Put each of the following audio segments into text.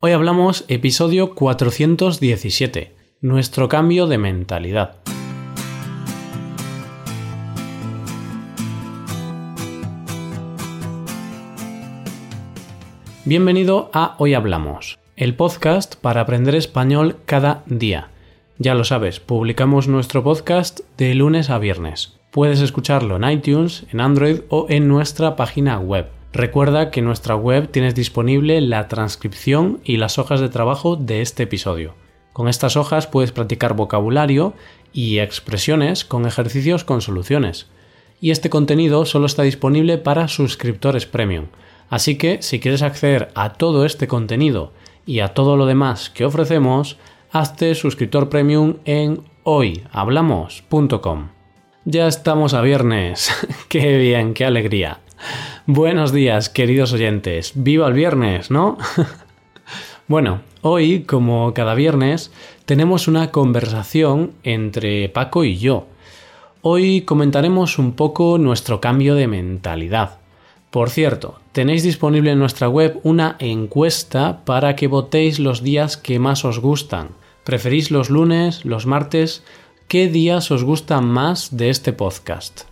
Hoy hablamos episodio 417, nuestro cambio de mentalidad. Bienvenido a Hoy Hablamos, el podcast para aprender español cada día. Ya lo sabes, publicamos nuestro podcast de lunes a viernes. Puedes escucharlo en iTunes, en Android o en nuestra página web Recuerda que en nuestra web tienes disponible la transcripción y las hojas de trabajo de este episodio. Con estas hojas puedes practicar vocabulario y expresiones con ejercicios con soluciones. Y este contenido solo está disponible para suscriptores premium. Así que si quieres acceder a todo este contenido y a todo lo demás que ofrecemos, hazte suscriptor premium en hoyhablamos.com. Ya estamos a viernes. qué bien, qué alegría. Buenos días, queridos oyentes. Viva el viernes, ¿no? bueno, hoy, como cada viernes, tenemos una conversación entre Paco y yo. Hoy comentaremos un poco nuestro cambio de mentalidad. Por cierto, tenéis disponible en nuestra web una encuesta para que votéis los días que más os gustan. ¿Preferís los lunes, los martes? ¿Qué días os gustan más de este podcast?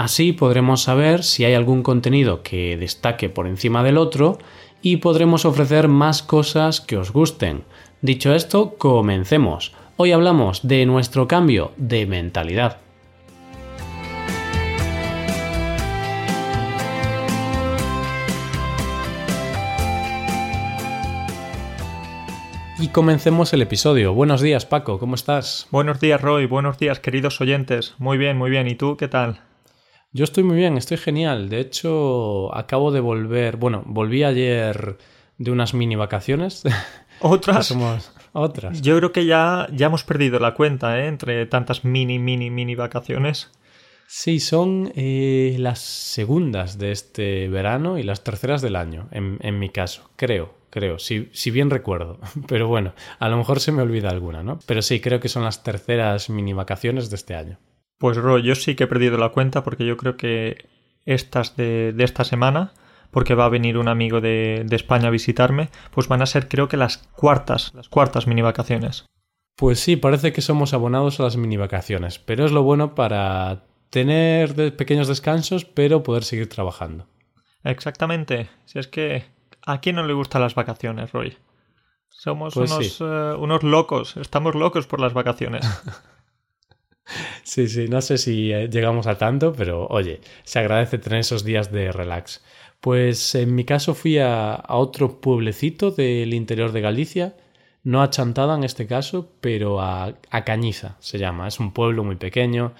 Así podremos saber si hay algún contenido que destaque por encima del otro y podremos ofrecer más cosas que os gusten. Dicho esto, comencemos. Hoy hablamos de nuestro cambio de mentalidad. Y comencemos el episodio. Buenos días, Paco, ¿cómo estás? Buenos días, Roy. Buenos días, queridos oyentes. Muy bien, muy bien. ¿Y tú qué tal? Yo estoy muy bien, estoy genial. De hecho, acabo de volver. Bueno, volví ayer de unas mini vacaciones. ¿Otras? otras. Yo creo que ya, ya hemos perdido la cuenta, ¿eh? Entre tantas mini, mini, mini vacaciones. Sí, son eh, las segundas de este verano y las terceras del año, en, en mi caso, creo, creo, si, si, bien recuerdo. Pero bueno, a lo mejor se me olvida alguna, ¿no? Pero sí, creo que son las terceras mini vacaciones de este año. Pues Ro, yo sí que he perdido la cuenta porque yo creo que estas de, esta semana, porque va a venir un amigo de, España a visitarme, pues van a ser creo que las cuartas, las cuartas mini vacaciones. Pues sí, parece que somos abonados a las mini vacaciones, pero es lo bueno para tener pequeños descansos, pero poder seguir trabajando. Exactamente. Si es que a quién no le gustan las vacaciones, Roy. Somos pues unos, eh, unos locos, estamos locos por las vacaciones. Sí, sí, no sé si eh, llegamos a tanto, pero oye, se agradece tener esos días de relax. Pues en mi caso fui a, otro pueblecito del interior de Galicia, no a Chantada en este caso, pero a, a Cañiza se llama. Es un pueblo muy pequeño,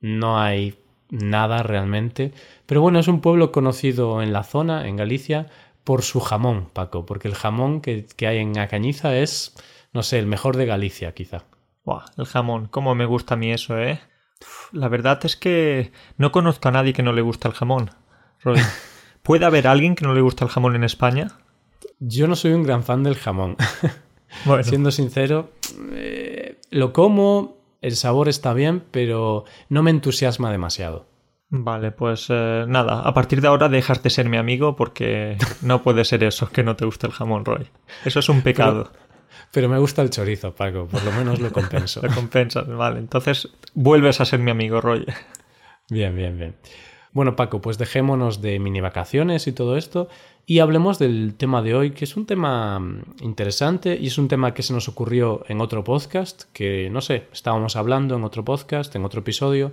no hay nada realmente, pero bueno, es un pueblo conocido en la zona, en Galicia, por su jamón, Paco, porque el jamón que, que hay en Acañiza es, no sé, el mejor de Galicia, quizá. Buah, el jamón, cómo me gusta a mí eso, ¿eh? La verdad es que no conozco a nadie que no le guste el jamón. ¿Puede haber alguien que no le guste el jamón en España? Yo no soy un gran fan del jamón. Siendo sincero, eh, lo como, el sabor está bien, pero no me entusiasma demasiado. Vale, pues eh, nada, a partir de ahora dejas de ser mi amigo porque no puede ser eso, que no te guste el jamón, Roy. Eso es un pecado. Pero me gusta el chorizo, Paco, por lo menos lo compenso. lo compensas, vale. Entonces vuelves a ser mi amigo, Roy. Bien, bien, bien. Bueno, Paco, pues dejémonos de mini vacaciones y todo esto y hablemos del tema de hoy, que es un tema mm, interesante y es un tema que se nos ocurrió en otro podcast, que no sé, estábamos hablando en otro podcast, en otro episodio,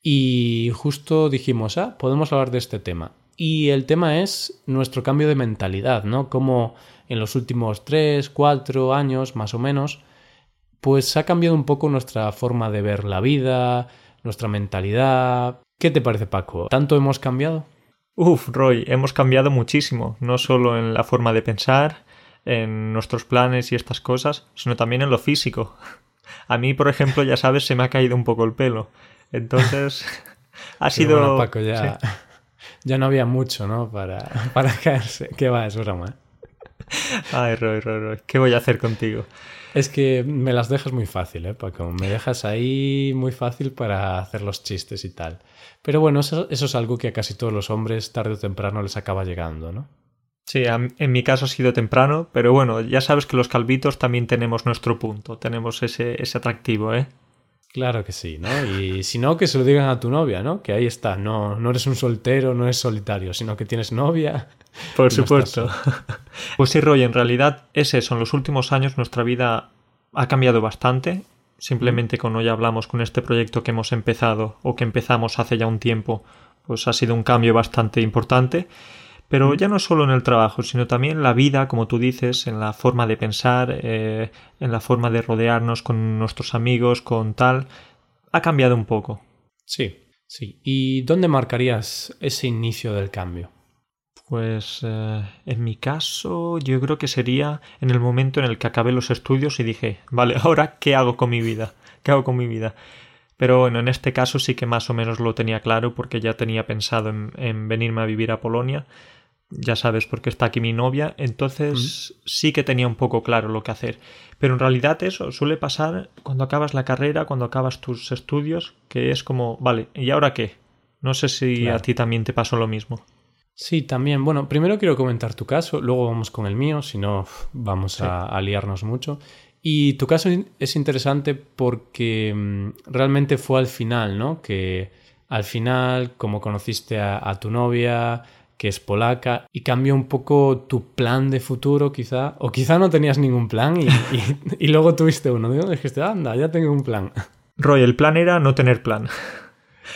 y justo dijimos, ah, podemos hablar de este tema. Y el tema es nuestro cambio de mentalidad, ¿no? Cómo en los últimos tres, cuatro años más o menos, pues ha cambiado un poco nuestra forma de ver la vida, nuestra mentalidad. ¿Qué te parece, Paco? ¿Tanto hemos cambiado? Uf, Roy, hemos cambiado muchísimo, no solo en la forma de pensar, en nuestros planes y estas cosas, sino también en lo físico. A mí, por ejemplo, ya sabes, se me ha caído un poco el pelo. Entonces, ha sido... Paco, ya, ya no había mucho, ¿no? Para, para caerse. ¿Qué va? Es broma, ¿eh? Ay, Roy, Roy, Roy, ¿qué voy a hacer contigo? Es que me las dejas muy fácil, ¿eh, Paco? Me dejas ahí muy fácil para hacer los chistes y tal. Pero bueno, eso, es algo que a casi todos los hombres tarde o temprano les acaba llegando, ¿no? Sí, en mi caso ha sido temprano, pero bueno, ya sabes que los calvitos también tenemos nuestro punto, tenemos ese, ese atractivo, ¿eh? Claro que sí, ¿no? Y si no, que se lo digan a tu novia, ¿no? Que ahí está, no, no eres un soltero, no eres solitario, sino que tienes novia. Por supuesto. pues sí, Roy, en realidad es eso, en los últimos años nuestra vida ha cambiado bastante. Simplemente cuando ya hablamos con este proyecto que hemos empezado o que empezamos hace ya un tiempo, pues ha sido un cambio bastante importante. Pero ya no solo en el trabajo, sino también en la vida, como tú dices, en la forma de pensar, eh, en la forma de rodearnos con nuestros amigos, con tal, ha cambiado un poco. Sí, sí. ¿Y dónde marcarías ese inicio del cambio? Pues eh, en mi caso yo creo que sería en el momento en el que acabé los estudios y dije, vale, ahora ¿qué hago con mi vida? ¿Qué hago con mi vida? Pero bueno, en este caso sí que más o menos lo tenía claro porque ya tenía pensado en venirme a vivir a Polonia ya sabes, porque está aquí mi novia, entonces sí que tenía un poco claro lo que hacer. Pero en realidad eso suele pasar cuando acabas la carrera, cuando acabas tus estudios, que es como, vale, ¿y ahora qué? No sé si a ti también te pasó lo mismo. Sí, también. Bueno, primero quiero comentar tu caso, luego vamos con el mío, si no vamos a, liarnos mucho. Y tu caso es interesante porque mm, realmente fue al final, ¿no? Que al final, como conociste a tu novia, que es polaca, y cambia un poco tu plan de futuro, quizá. O quizá no tenías ningún plan y, luego tuviste uno. Dijiste, anda, ya tengo un plan. Roy, el plan era no tener plan.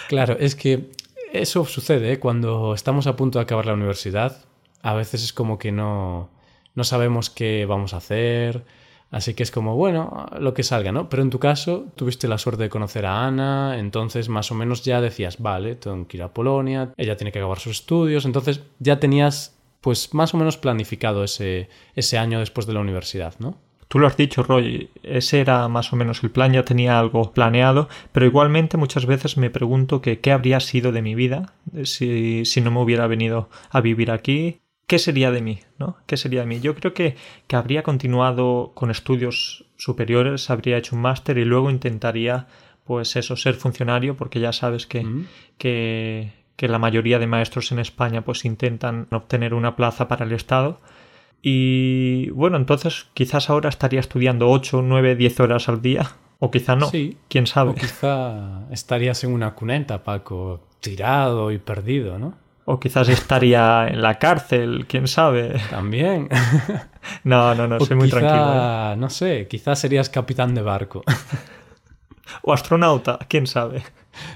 Claro, es que eso sucede ¿eh? cuando estamos a punto de acabar la universidad. A veces es como que no, no sabemos qué vamos a hacer Así que es como, bueno, lo que salga, ¿no? Pero en tu caso, tuviste la suerte de conocer a Ana, entonces más o menos ya decías, vale, tengo que ir a Polonia, ella tiene que acabar sus estudios, entonces ya tenías, pues más o menos planificado ese, ese año después de la universidad, ¿no? Tú lo has dicho, Roy, ese era más o menos el plan, ya tenía algo planeado, pero igualmente muchas veces me pregunto que qué habría sido de mi vida si, si no me hubiera venido a vivir aquí, ¿qué sería de mí? ¿no? ¿Qué sería de mí? Yo creo que, que habría continuado con estudios superiores, habría hecho un máster y luego intentaría, pues eso, ser funcionario, porque ya sabes que, que, que, la mayoría de maestros en España pues intentan obtener una plaza para el Estado. Y bueno, entonces quizás ahora estaría estudiando 8, 9, 10 horas al día. O quizá no. Sí. ¿Quién sabe? O quizá estarías en una cuneta, Paco, tirado y perdido, ¿no? O quizás estaría en la cárcel, quién sabe. También. no, no, no, soy muy tranquilo. ¿eh? No sé, quizás serías capitán de barco. o astronauta, quién sabe.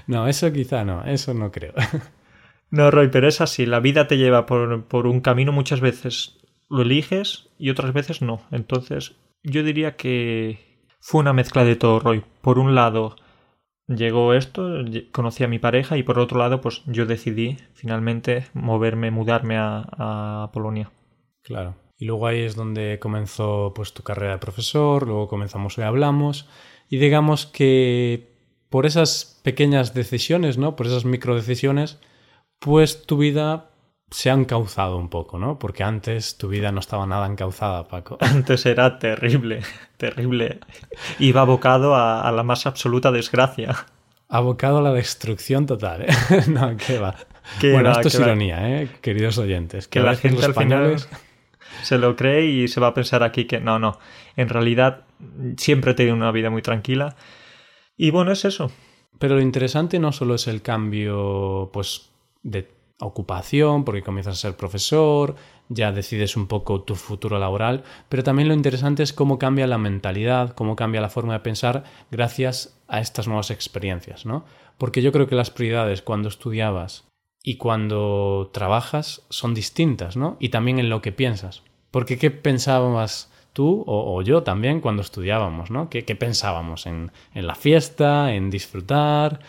No, eso quizá no, eso no creo. no, Roy, pero es así, la vida te lleva por, por un camino muchas veces lo eliges y otras veces no. Entonces, yo diría que fue una mezcla de todo, Roy. Por un lado, llegó esto, conocí a mi pareja y por otro lado, pues yo decidí finalmente moverme, mudarme a, Polonia. Claro. Y luego ahí es donde comenzó pues tu carrera de profesor, luego comenzamos hoy hablamos y digamos que por esas pequeñas decisiones, ¿no? Por esas micro decisiones, pues tu vida se ha encauzado un poco, ¿no? Porque antes tu vida no estaba nada encauzada, Paco. Antes era terrible, terrible. Iba abocado a, la más absoluta desgracia. Abocado a la destrucción total, ¿eh? no, qué va. bueno, esto es ironía, ¿eh? Queridos oyentes. Que, la gente españoles... se lo cree y se va a pensar aquí que no, no. En realidad siempre he tenido una vida muy tranquila. Y bueno, es eso. Pero lo interesante no solo es el cambio, pues, de ocupación, porque comienzas a ser profesor, ya decides un poco tu futuro laboral, pero también lo interesante es cómo cambia la mentalidad, cómo cambia la forma de pensar gracias a estas nuevas experiencias, ¿no? Porque yo creo que las prioridades cuando estudiabas y cuando trabajas son distintas, ¿no? Y también en lo que piensas. Porque ¿qué pensabas tú o, yo también cuando estudiábamos, ¿no? ¿Qué, pensábamos? En, en la fiesta, en disfrutar,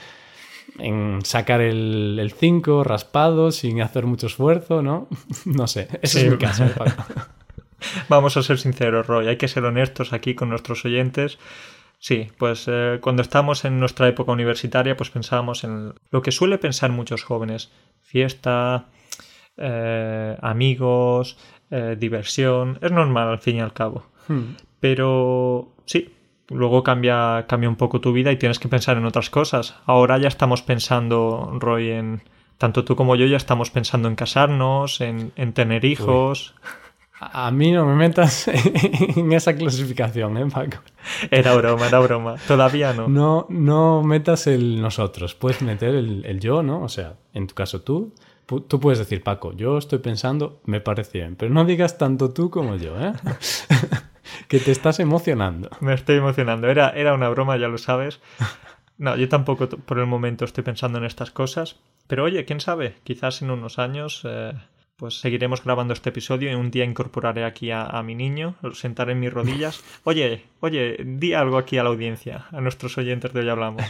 en sacar el 5 raspado sin hacer mucho esfuerzo, ¿no? no sé, ese es mi caso. ¿eh, Vamos a ser sinceros, Roy, hay que ser honestos aquí con nuestros oyentes. Sí, pues eh, cuando estamos en nuestra época universitaria, pues pensábamos en lo que suele pensar muchos jóvenes. Fiesta, eh, amigos, diversión. Es normal al fin y al cabo. Hmm. Pero sí, luego cambia, cambia un poco tu vida y tienes que pensar en otras cosas. Ahora ya estamos pensando, Roy, en tanto tú como yo ya estamos pensando en casarnos, en, tener hijos. A mí no me metas en esa clasificación, ¿eh, Paco? Era broma, era broma. Todavía no. No, no metas el nosotros. Puedes meter el, el yo, ¿no? O sea, en tu caso tú, tú puedes decir, Paco, yo estoy pensando, me parece bien, pero no digas tanto tú como yo, ¿eh? que te estás emocionando. Me estoy emocionando. Era, era una broma, ya lo sabes. No, yo tampoco por el momento estoy pensando en estas cosas. Pero oye, quién sabe, quizás en unos años eh, pues seguiremos grabando este episodio y un día incorporaré aquí a, mi niño, lo sentaré en mis rodillas. Oye, oye, di algo aquí a la audiencia, a nuestros oyentes de hoy hablamos.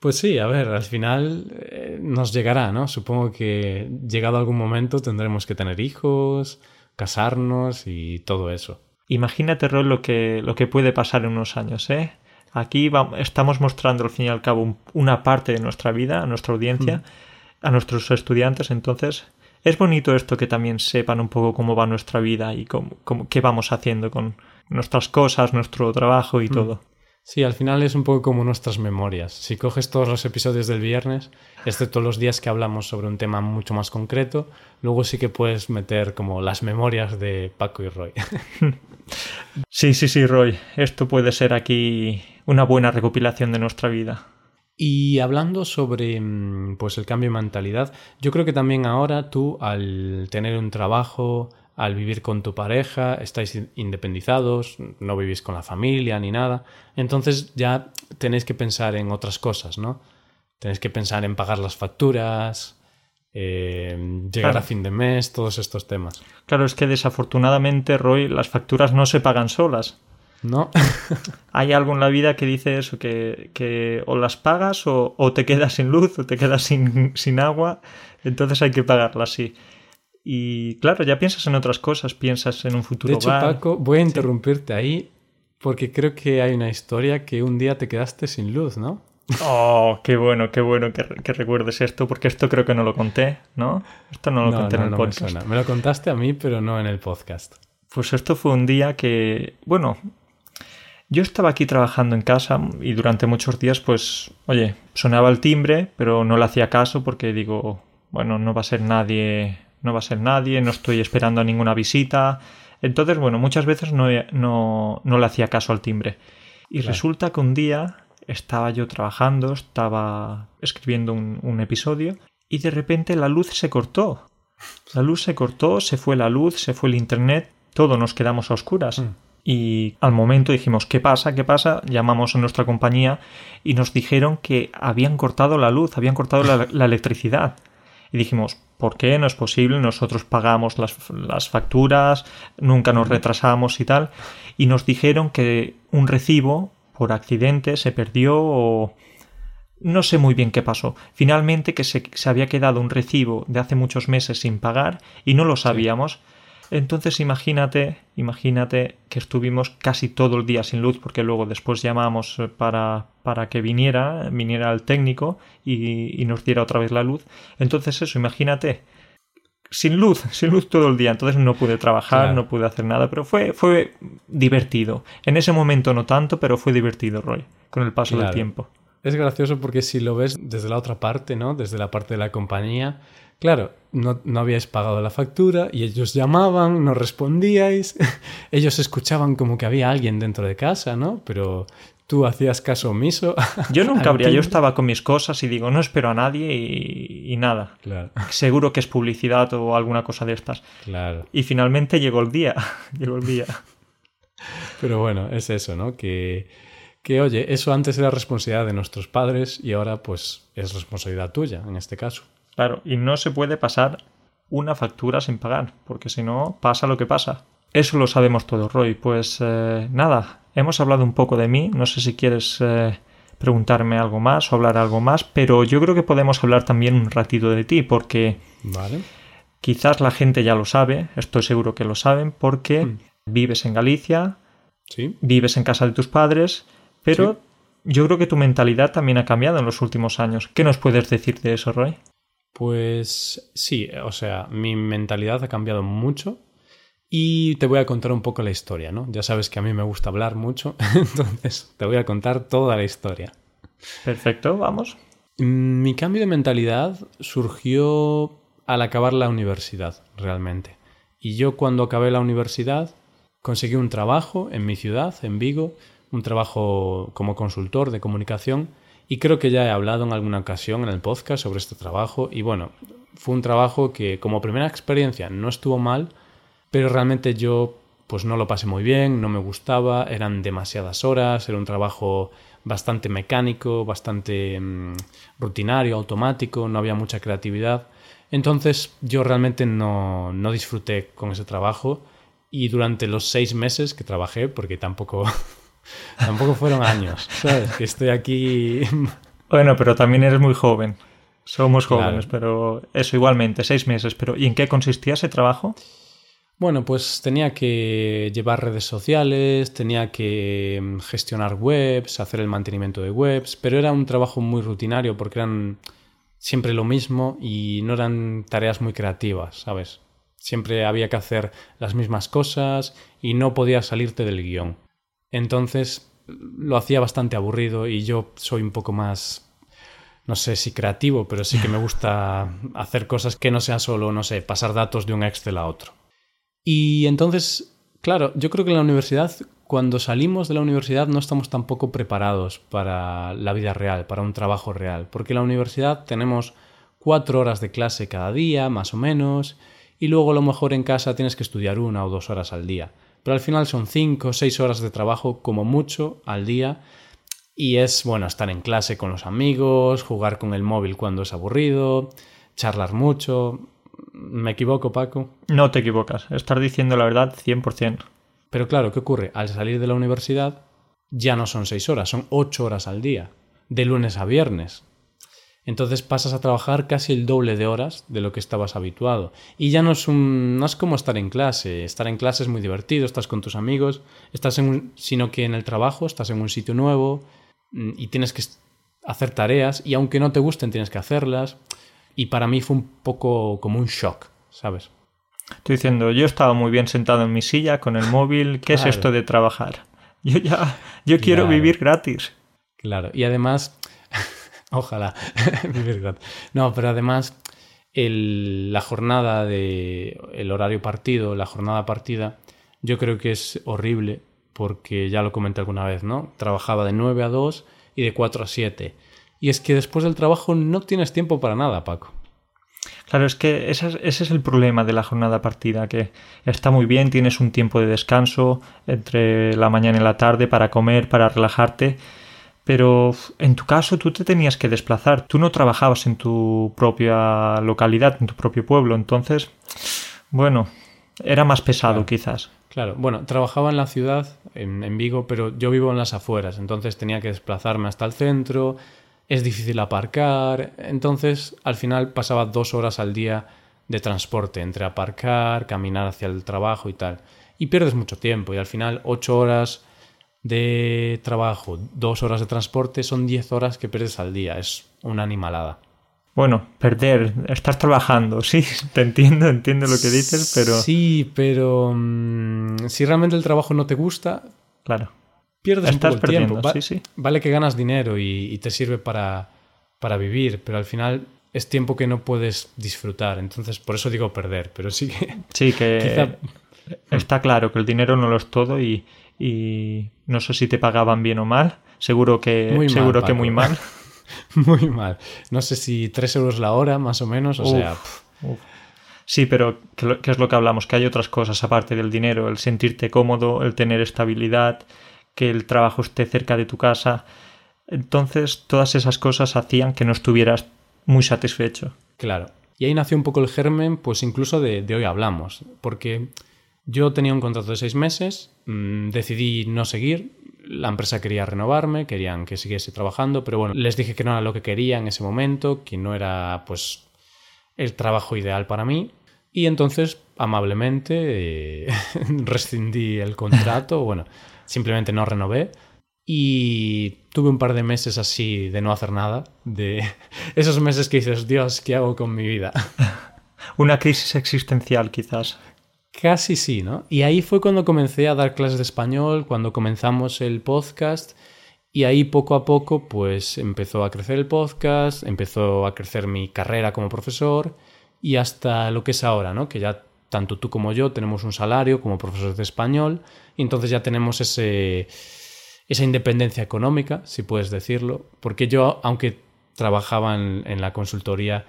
Pues sí, a ver, al final eh, nos llegará, ¿no? Supongo que llegado algún momento tendremos que tener hijos, casarnos y todo eso. Imagínate, Rol, lo que, lo que puede pasar en unos años, ¿eh? Aquí estamos mostrando, al fin y al cabo, una parte de nuestra vida a nuestra audiencia, mm. a nuestros estudiantes, entonces es bonito esto que también sepan un poco cómo va nuestra vida y cómo, qué vamos haciendo con nuestras cosas, nuestro trabajo y mm. todo. Sí, al final es un poco como nuestras memorias. Si coges todos los episodios del viernes, excepto los días que hablamos sobre un tema mucho más concreto, luego sí que puedes meter como las memorias de Paco y Roy. Sí, sí, sí, Roy. Esto puede ser aquí una buena recopilación de nuestra vida. Y hablando sobre mm, pues el cambio de mentalidad, yo creo que también ahora tú al tener un trabajo, al vivir con tu pareja, estáis independizados, no vivís con la familia ni nada, entonces ya tenéis que pensar en otras cosas, ¿no? Tenéis que pensar en pagar las facturas, eh, llegar a fin de mes, todos estos temas. Claro, es que desafortunadamente, Roy, las facturas no se pagan solas. No. Hay algo en la vida que dice eso, que, o las pagas o, te quedas sin luz o te quedas sin, sin agua, entonces hay que pagarlas, sí. Y claro, ya piensas en otras cosas, piensas en un futuro. De hecho, Paco, voy a interrumpirte ahí porque creo que hay una historia que un día te quedaste sin luz, ¿no? Oh, qué bueno, qué bueno que, recuerdes esto, porque esto creo que no lo conté, ¿no? Esto no lo conté en el podcast. Me, me, lo contaste a mí, pero no en el podcast. Pues esto fue un día que, bueno, yo estaba aquí trabajando en casa y durante muchos días, pues, oye, sonaba el timbre, pero no le hacía caso porque digo, bueno, no va a ser nadie no va a ser nadie, no estoy esperando a ninguna visita. Entonces, bueno, muchas veces no, no, no le hacía caso al timbre. Y resulta que un día estaba yo trabajando, estaba escribiendo un, episodio y de repente la luz se cortó. La luz se cortó, se fue la luz, se fue el internet, todos nos quedamos a oscuras. Mm. Y al momento dijimos, ¿qué pasa? ¿Qué pasa? Llamamos a nuestra compañía y nos dijeron que habían cortado la luz, habían cortado la electricidad. Y dijimos, ¿por qué? No es posible, nosotros pagamos las, facturas, nunca nos retrasamos y tal. Y nos dijeron que un recibo por accidente se perdió o no sé muy bien qué pasó. Finalmente que se, había quedado un recibo de hace muchos meses sin pagar y no lo sabíamos. Entonces imagínate, imagínate que estuvimos casi todo el día sin luz porque luego después llamamos eh, para, para que viniera, viniera el técnico y, nos diera otra vez la luz. Entonces eso, imagínate, sin luz, sin luz todo el día. Entonces no pude trabajar, no pude hacer nada, pero fue, fue divertido. En ese momento no tanto, pero fue divertido, Roy, con el paso del tiempo. Es gracioso porque si lo ves desde la otra parte, ¿no? Desde la parte de la compañía, Claro, no, no, habíais pagado la factura y ellos llamaban, no respondíais, ellos escuchaban como que había alguien dentro de casa, ¿no? Pero tú hacías caso omiso. Yo nunca habría, yo estaba con mis cosas y digo, no espero a nadie y, nada. Claro. Seguro que es publicidad o alguna cosa de estas. Claro. Y finalmente llegó el día, llegó el día. Pero bueno, es eso, ¿no? Que, que, oye, eso antes era responsabilidad de nuestros padres y ahora pues es responsabilidad tuya, en este caso. Claro, y no se puede pasar una factura sin pagar, porque si no, pasa lo que pasa. Eso lo sabemos todos, Roy. Pues eh, nada, hemos hablado un poco de mí. No sé si quieres eh, preguntarme algo más o hablar algo más, pero yo creo que podemos hablar también un ratito de ti, porque vale. quizás la gente ya lo sabe, estoy seguro que lo saben, porque hmm. vives en Galicia, ¿Sí? vives en casa de tus padres, pero yo creo que tu mentalidad también ha cambiado en los últimos años. ¿Qué nos puedes decir de eso, Roy? Pues sí, o sea, mi mentalidad ha cambiado mucho y te voy a contar un poco la historia, ¿no? Ya sabes que a mí me gusta hablar mucho, entonces te voy a contar toda la historia. Perfecto, vamos. Mi cambio de mentalidad surgió al acabar la universidad, realmente. Y yo cuando acabé la universidad conseguí un trabajo en mi ciudad, en Vigo, un trabajo como consultor de comunicación y creo que ya he hablado en alguna ocasión en el podcast sobre este trabajo y bueno, fue un trabajo que como primera experiencia no estuvo mal, pero realmente yo pues no lo pasé muy bien, no me gustaba, eran demasiadas horas, era un trabajo bastante mecánico, bastante mm, rutinario, automático, no había mucha creatividad. Entonces yo realmente no, no disfruté con ese trabajo y durante los seis meses que trabajé, porque tampoco, tampoco fueron años, ¿sabes? Que estoy aquí... Bueno, pero también eres muy joven. Somos jóvenes, pero eso igualmente, seis meses. Pero ¿y en qué consistía ese trabajo? Bueno, pues tenía que llevar redes sociales, tenía que mm, gestionar webs, hacer el mantenimiento de webs, pero era un trabajo muy rutinario porque eran siempre lo mismo y no eran tareas muy creativas, ¿sabes? Siempre había que hacer las mismas cosas y no podía salirte del guion. Entonces lo hacía bastante aburrido y yo soy un poco más no sé si creativo, pero sí que me gusta hacer cosas que no sean solo, no sé, pasar datos de un Excel a otro. Y entonces, claro, yo creo que en la universidad, cuando salimos de la universidad, no estamos tampoco preparados para la vida real, para un trabajo real, porque en la universidad tenemos cuatro horas de clase cada día, más o menos, y luego a lo mejor en casa tienes que estudiar una o dos horas al día. Pero al final son cinco o seis horas de trabajo como mucho al día y es, bueno, estar en clase con los amigos, jugar con el móvil cuando es aburrido, charlar mucho. ¿Me equivoco, Paco? No te equivocas, estar diciendo la verdad 100%. Pero claro, ¿qué ocurre? Al salir de la universidad ya no son seis horas, son ocho horas al día, de lunes a viernes. Entonces pasas a trabajar casi el doble de horas de lo que estabas habituado. Y ya no es, un, no es como estar en clase. Estar en clase es muy divertido, estás con tus amigos, estás en sino que en el trabajo estás en un sitio nuevo, Mm, y tienes que hacer tareas y aunque no te gusten tienes que hacerlas. Y para mí fue un poco como un shock, ¿sabes? Estoy diciendo, yo estaba muy bien sentado en mi silla con el móvil, ¿qué es esto de trabajar? Yo ya, yo quiero vivir gratis. Claro, y además, ojalá gratis. No, pero además el, la jornada de el horario partido, la jornada partida, yo creo que es horrible porque ya lo comenté alguna vez, ¿no? Trabajaba de 9 a 2 y de 4 a 7. Y es que después del trabajo no tienes tiempo para nada, Paco. Claro, es que ese es, el problema de la jornada partida, que está muy bien, tienes un tiempo de descanso entre la mañana y la tarde para comer, para relajarte, pero en tu caso tú te tenías que desplazar, tú no trabajabas en tu propia localidad, en tu propio pueblo, entonces, bueno, era más pesado quizás. Claro, bueno, trabajaba en la ciudad, en, Vigo, pero yo vivo en las afueras, entonces tenía que desplazarme hasta el centro, es difícil aparcar, entonces al final pasaba dos horas al día de transporte, entre aparcar, caminar hacia el trabajo y tal. Y pierdes mucho tiempo. Y al final ocho horas de trabajo, dos horas de transporte, son diez horas que pierdes al día, es una animalada. Bueno, perder, estás trabajando, sí, te entiendo, entiendo lo que dices, pero... Sí, pero mm, si realmente el trabajo no te gusta, claro. pierdes estás un poco tiempo. sí, sí. Vale que ganas dinero y, te sirve para, para, vivir, pero al final es tiempo que no puedes disfrutar, entonces por eso digo perder, pero sí que... Sí, que está claro que el dinero no lo es todo y, no sé si te pagaban bien o mal, seguro que, seguro que muy mal. muy mal. No sé si 3 euros la hora, más o menos, o sea... Sí, pero ¿qué es lo que hablamos? Que hay otras cosas aparte del dinero, el sentirte cómodo, el tener estabilidad, que el trabajo esté cerca de tu casa. Entonces, todas esas cosas hacían que no estuvieras muy satisfecho. Claro. Y ahí nació un poco el germen, pues incluso de, hoy hablamos. Porque yo tenía un contrato de seis meses, mm, decidí no seguir, la empresa quería renovarme, querían que siguiese trabajando, pero bueno, les dije que no era lo que quería en ese momento, que no era pues el trabajo ideal para mí. Y entonces, amablemente, eh, rescindí el contrato, bueno, simplemente no renové. Y tuve un par de meses así de no hacer nada, de esos meses que dices, Dios, ¿qué hago con mi vida? Una crisis existencial, quizás. Casi sí, ¿no? Y ahí fue cuando comencé a dar clases de español, cuando comenzamos el podcast Y ahí poco a poco pues empezó a crecer el podcast, empezó a crecer mi carrera como profesor y hasta lo que es ahora, ¿no? Que ya tanto tú como yo tenemos un salario como profesores de español y entonces ya tenemos ese, esa independencia económica, si puedes decirlo, porque yo, aunque trabajaba en, en la consultoría,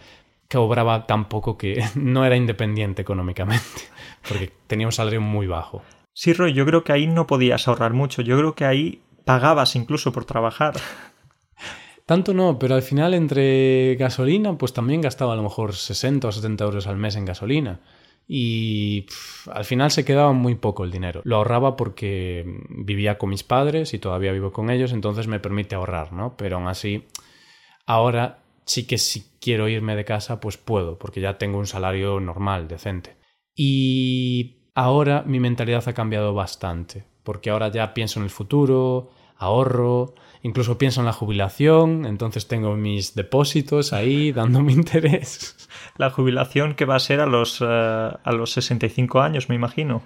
cobraba tan poco que no era independiente económicamente, porque tenía un salario muy bajo. Sí, Roy, yo creo que ahí no podías ahorrar mucho, yo creo que ahí pagabas incluso por trabajar. Tanto no, pero al final entre gasolina, pues también gastaba a lo mejor 60 o 70 euros al mes en gasolina. Y al final se quedaba muy poco el dinero. Lo ahorraba porque vivía con mis padres y todavía vivo con ellos, entonces me permite ahorrar, ¿no? Pero aún así, ahora sí que si quiero irme de casa, pues puedo, porque ya tengo un salario normal, decente. Y ahora mi mentalidad ha cambiado bastante porque ahora ya pienso en el futuro, ahorro, incluso pienso en la jubilación, entonces tengo mis depósitos ahí dándome interés. La jubilación que va a ser a los, uh, a los 65 años, me imagino.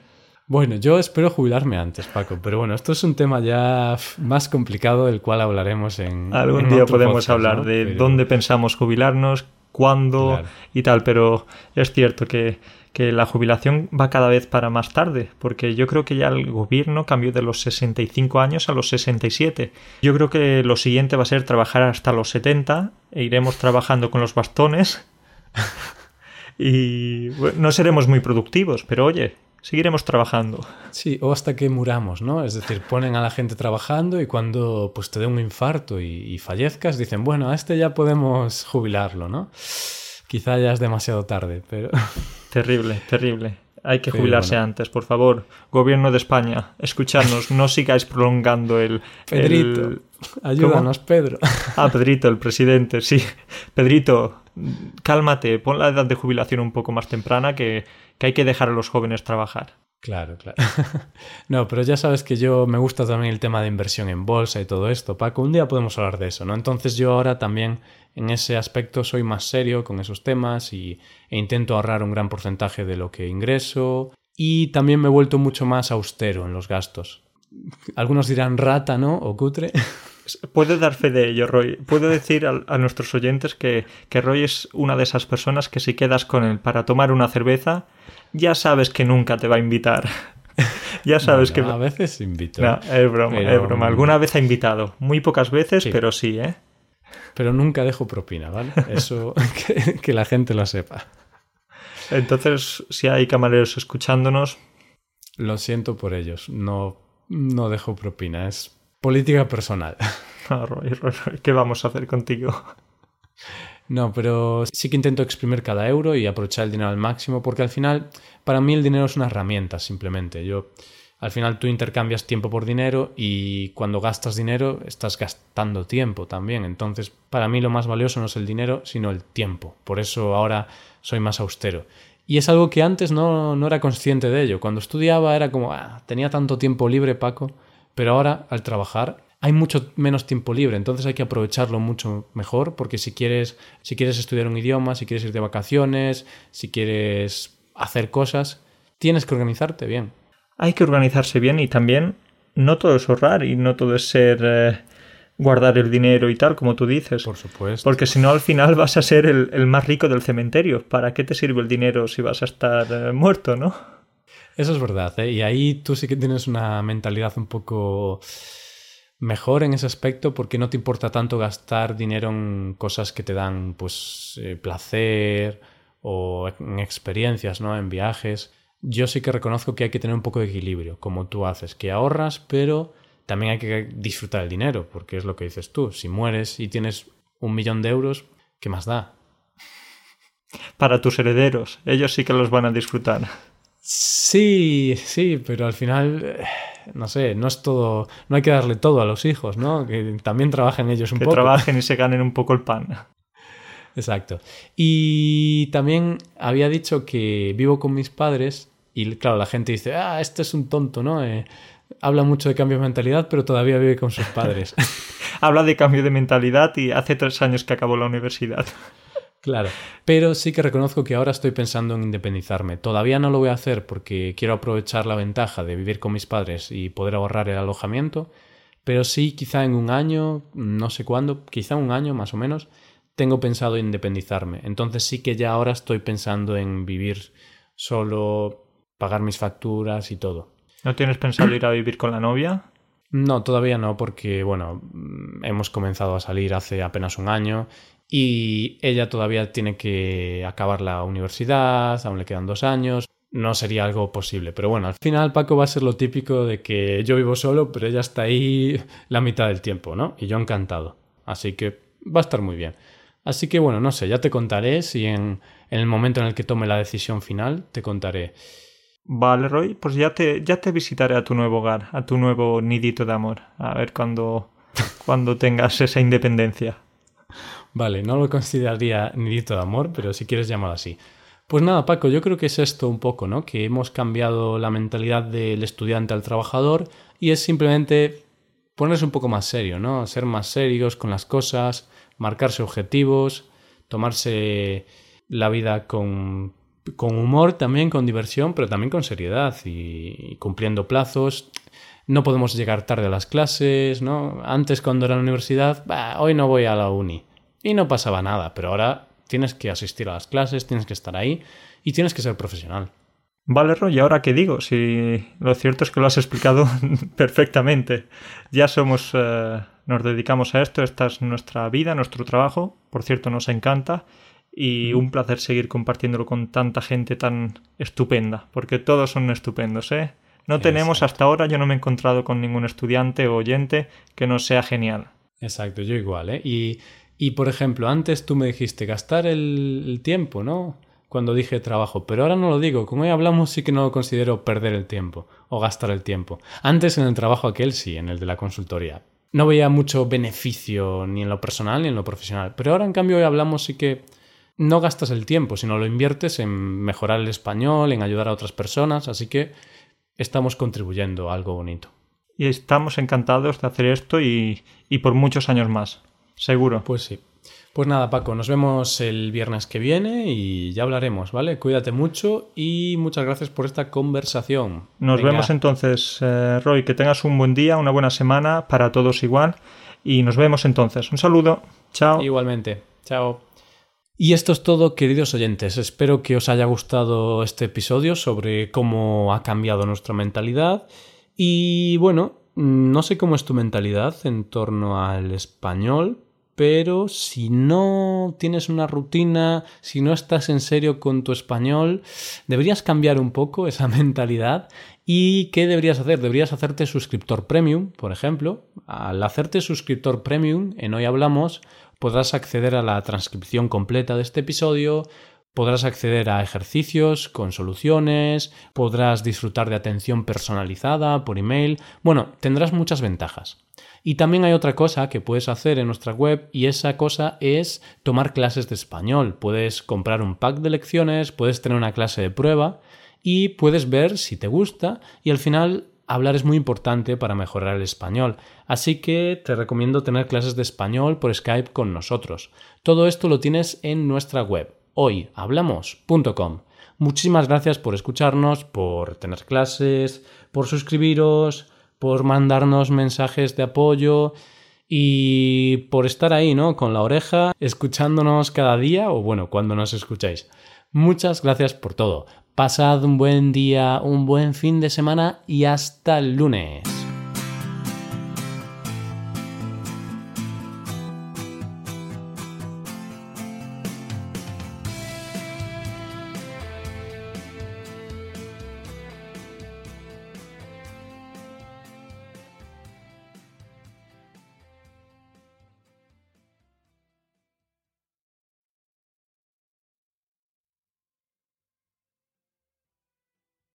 Bueno, yo espero jubilarme antes, Paco, pero bueno, esto es un tema ya más complicado del cual hablaremos en... Algún en día otro podemos podcast, hablar ¿no? de Pero- dónde pensamos jubilarnos, cuándo Claro. y tal, pero es cierto que, que la jubilación va cada vez para más tarde, porque yo creo que ya el gobierno cambió de los 65 años a los 67. Yo creo que lo siguiente va a ser trabajar hasta los 70 e iremos trabajando con los bastones y bueno, no seremos muy productivos, pero oye, seguiremos trabajando. Sí, o hasta que muramos, ¿no? Es decir, ponen a la gente trabajando y cuando pues te dé un infarto y, y fallezcas, dicen, bueno, a este ya podemos jubilarlo, ¿no? Quizá ya es demasiado tarde, pero... Terrible, terrible. Hay que jubilarse bueno. antes, por favor. Gobierno de España, escuchadnos, no sigáis prolongando el... Pedrito, el- ayúdanos, Pedro. Ah, Pedrito, el presidente, sí. Pedrito, cálmate, pon la edad de jubilación un poco más temprana que, que hay que dejar a los jóvenes trabajar. Claro, claro. No, pero ya sabes que yo me gusta también el tema de inversión en bolsa y todo esto, Paco. Un día podemos hablar de eso, ¿no? Entonces yo ahora también en ese aspecto soy más serio con esos temas y, e intento ahorrar un gran porcentaje de lo que ingreso y también me he vuelto mucho más austero en los gastos. Algunos dirán rata, ¿no? O cutre. Puedo dar fe de ello, Roy. Puedo decir a, a nuestros oyentes que, que Roy es una de esas personas que si quedas con él para tomar una cerveza, ya sabes que nunca te va a invitar. ya sabes Bueno, que... A veces invito. No, es broma, Pero- es broma. Alguna vez ha invitado. Muy pocas veces, Sí. pero sí, ¿eh? Pero nunca dejo propina, ¿vale? Eso que, que la gente lo sepa. Entonces, si hay camareros escuchándonos, Lo siento por ellos. No, no dejo propina. Es política personal. ah, Roy, Roy, Roy, ¿qué vamos a hacer contigo? No, pero sí que intento exprimir cada euro y aprovechar el dinero al máximo porque al final, para mí el dinero es una herramienta simplemente. Yo, al final tú intercambias tiempo por dinero y cuando gastas dinero estás gastando tiempo también. Entonces, para mí lo más valioso no es el dinero, sino el tiempo. Por eso ahora soy más austero. Y es algo que antes no, no era consciente de ello. Cuando estudiaba era como, ah, tenía tanto tiempo libre, Paco, pero ahora al trabajar hay mucho menos tiempo libre, entonces hay que aprovecharlo mucho mejor, porque si quieres, si quieres estudiar un idioma, si quieres ir de vacaciones, si quieres hacer cosas, tienes que organizarte bien. Hay que organizarse bien y también no todo es ahorrar y no todo es ser eh, guardar el dinero y tal, como tú dices. Por supuesto. Porque si no, al final vas a ser el, el más rico del cementerio. ¿Para qué te sirve el dinero si vas a estar eh, muerto, no? Eso es verdad, ¿eh? Y ahí tú sí que tienes una mentalidad un poco mejor en ese aspecto porque no te importa tanto gastar dinero en cosas que te dan pues eh, placer o en experiencias, ¿no? En viajes. Yo sí que reconozco que hay que tener un poco de equilibrio, como tú haces, que ahorras, pero también hay que disfrutar el dinero, porque es lo que dices tú. Si mueres y tienes un millón de euros, ¿qué más da? Para tus herederos. Ellos sí que los van a disfrutar. Sí, sí, pero al final, eh, no sé, no es todo, no hay que darle todo a los hijos, ¿no? Que también trabajen ellos un Que poco. trabajen y se ganen un poco el pan. Exacto. Y también había dicho que vivo con mis padres y claro, la gente dice, ah, este es un tonto, ¿no? Eh, habla mucho de cambio de mentalidad, pero todavía vive con sus padres. Habla de cambio de mentalidad y hace tres años que acabó la universidad. Claro, pero sí que reconozco que ahora estoy pensando en independizarme. Todavía no lo voy a hacer porque quiero aprovechar la ventaja de vivir con mis padres y poder ahorrar el alojamiento, Pero sí, quizá en un año, no sé cuándo, quizá un año más o menos, tengo pensado independizarme. Entonces sí que ya ahora estoy pensando en vivir solo, pagar mis facturas y todo. ¿No tienes pensado ir a vivir con la novia? No, todavía no, porque bueno, hemos comenzado a salir hace apenas un año y ella todavía tiene que acabar la universidad, aún le quedan dos años. No sería algo posible, pero bueno, al final Paco va a ser lo típico de que yo vivo solo, pero ella está ahí la mitad del tiempo, ¿no? Y yo encantado. Así que va a estar muy bien. Así que bueno, no sé, ya te contaré si en, el momento en el que tome la decisión final, te contaré. Vale, Roy, pues ya te, ya te visitaré a tu nuevo hogar, a tu nuevo nidito de amor. A ver cuando, cuando tengas esa independencia. Vale, no lo consideraría nidito de amor, pero si quieres llamarlo así. Pues nada, Paco, yo creo que es esto un poco, ¿no? Que hemos cambiado la mentalidad del estudiante al trabajador y es simplemente ponerse un poco más serio, ¿no? Ser más serios con las cosas, marcarse objetivos, tomarse la vida con con humor también, con diversión, pero también con seriedad y, cumpliendo plazos. No podemos llegar tarde a las clases, ¿no? Antes cuando era en la universidad, hoy no voy a la uni. Y no pasaba nada, pero ahora tienes que asistir a las clases, tienes que estar ahí y tienes que ser profesional. Vale, Roy, ¿y ahora qué digo? Si lo cierto es que lo has explicado perfectamente. Ya somos, eh, nos dedicamos a esto, esta es nuestra vida, nuestro trabajo. Por cierto, nos encanta y un placer seguir compartiéndolo con tanta gente tan estupenda, porque todos son estupendos, ¿eh? No tenemos hasta ahora, yo no me he encontrado con ningún estudiante o oyente que no sea genial. Exacto, yo igual, ¿eh? Y, y por ejemplo, antes tú me dijiste gastar el, tiempo, ¿no? Cuando dije trabajo, pero ahora no lo digo, como hoy hablamos sí que no lo considero perder el tiempo o gastar el tiempo. Antes en el trabajo aquel sí, en el de la consultoría. No veía mucho beneficio ni en lo personal ni en lo profesional, pero ahora en cambio hoy hablamos sí que no gastas el tiempo, sino lo inviertes en mejorar el español, en ayudar a otras personas, así que estamos contribuyendo a algo bonito. Y estamos encantados de hacer esto y, y por muchos años más, seguro. Pues sí. Pues nada, Paco, nos vemos el viernes que viene y ya hablaremos, ¿vale? Cuídate mucho y muchas gracias por esta conversación. Nos vemos entonces, eh, Roy, que tengas un buen día, una buena semana para todos igual y nos vemos entonces. Un saludo, chao. Igualmente, chao. Y esto es todo, queridos oyentes. Espero que os haya gustado este episodio sobre cómo ha cambiado nuestra mentalidad. Y bueno, no sé cómo es tu mentalidad en torno al español, pero si no tienes una rutina, si no estás en serio con tu español, deberías cambiar un poco esa mentalidad. ¿Y qué deberías hacer? Deberías hacerte suscriptor premium, por ejemplo. Al hacerte suscriptor premium, en Hoy Hablamos, podrás acceder a la transcripción completa de este episodio, podrás acceder a ejercicios con soluciones, podrás disfrutar de atención personalizada por email, bueno, tendrás muchas ventajas. Y también hay otra cosa que puedes hacer en nuestra web y esa cosa es tomar clases de español. Puedes comprar un pack de lecciones, puedes tener una clase de prueba y puedes ver si te gusta y al final hablar es muy importante para mejorar el español, así que te recomiendo tener clases de español por Skype con nosotros. Todo esto lo tienes en nuestra web, hoyhablamos.com. Muchísimas gracias por escucharnos, por tener clases, por suscribiros, por mandarnos mensajes de apoyo y por estar ahí, ¿no? Con la oreja, escuchándonos cada día o bueno, cuando nos escucháis. Muchas gracias por todo. Pasad un buen día, un buen fin de semana y hasta el lunes.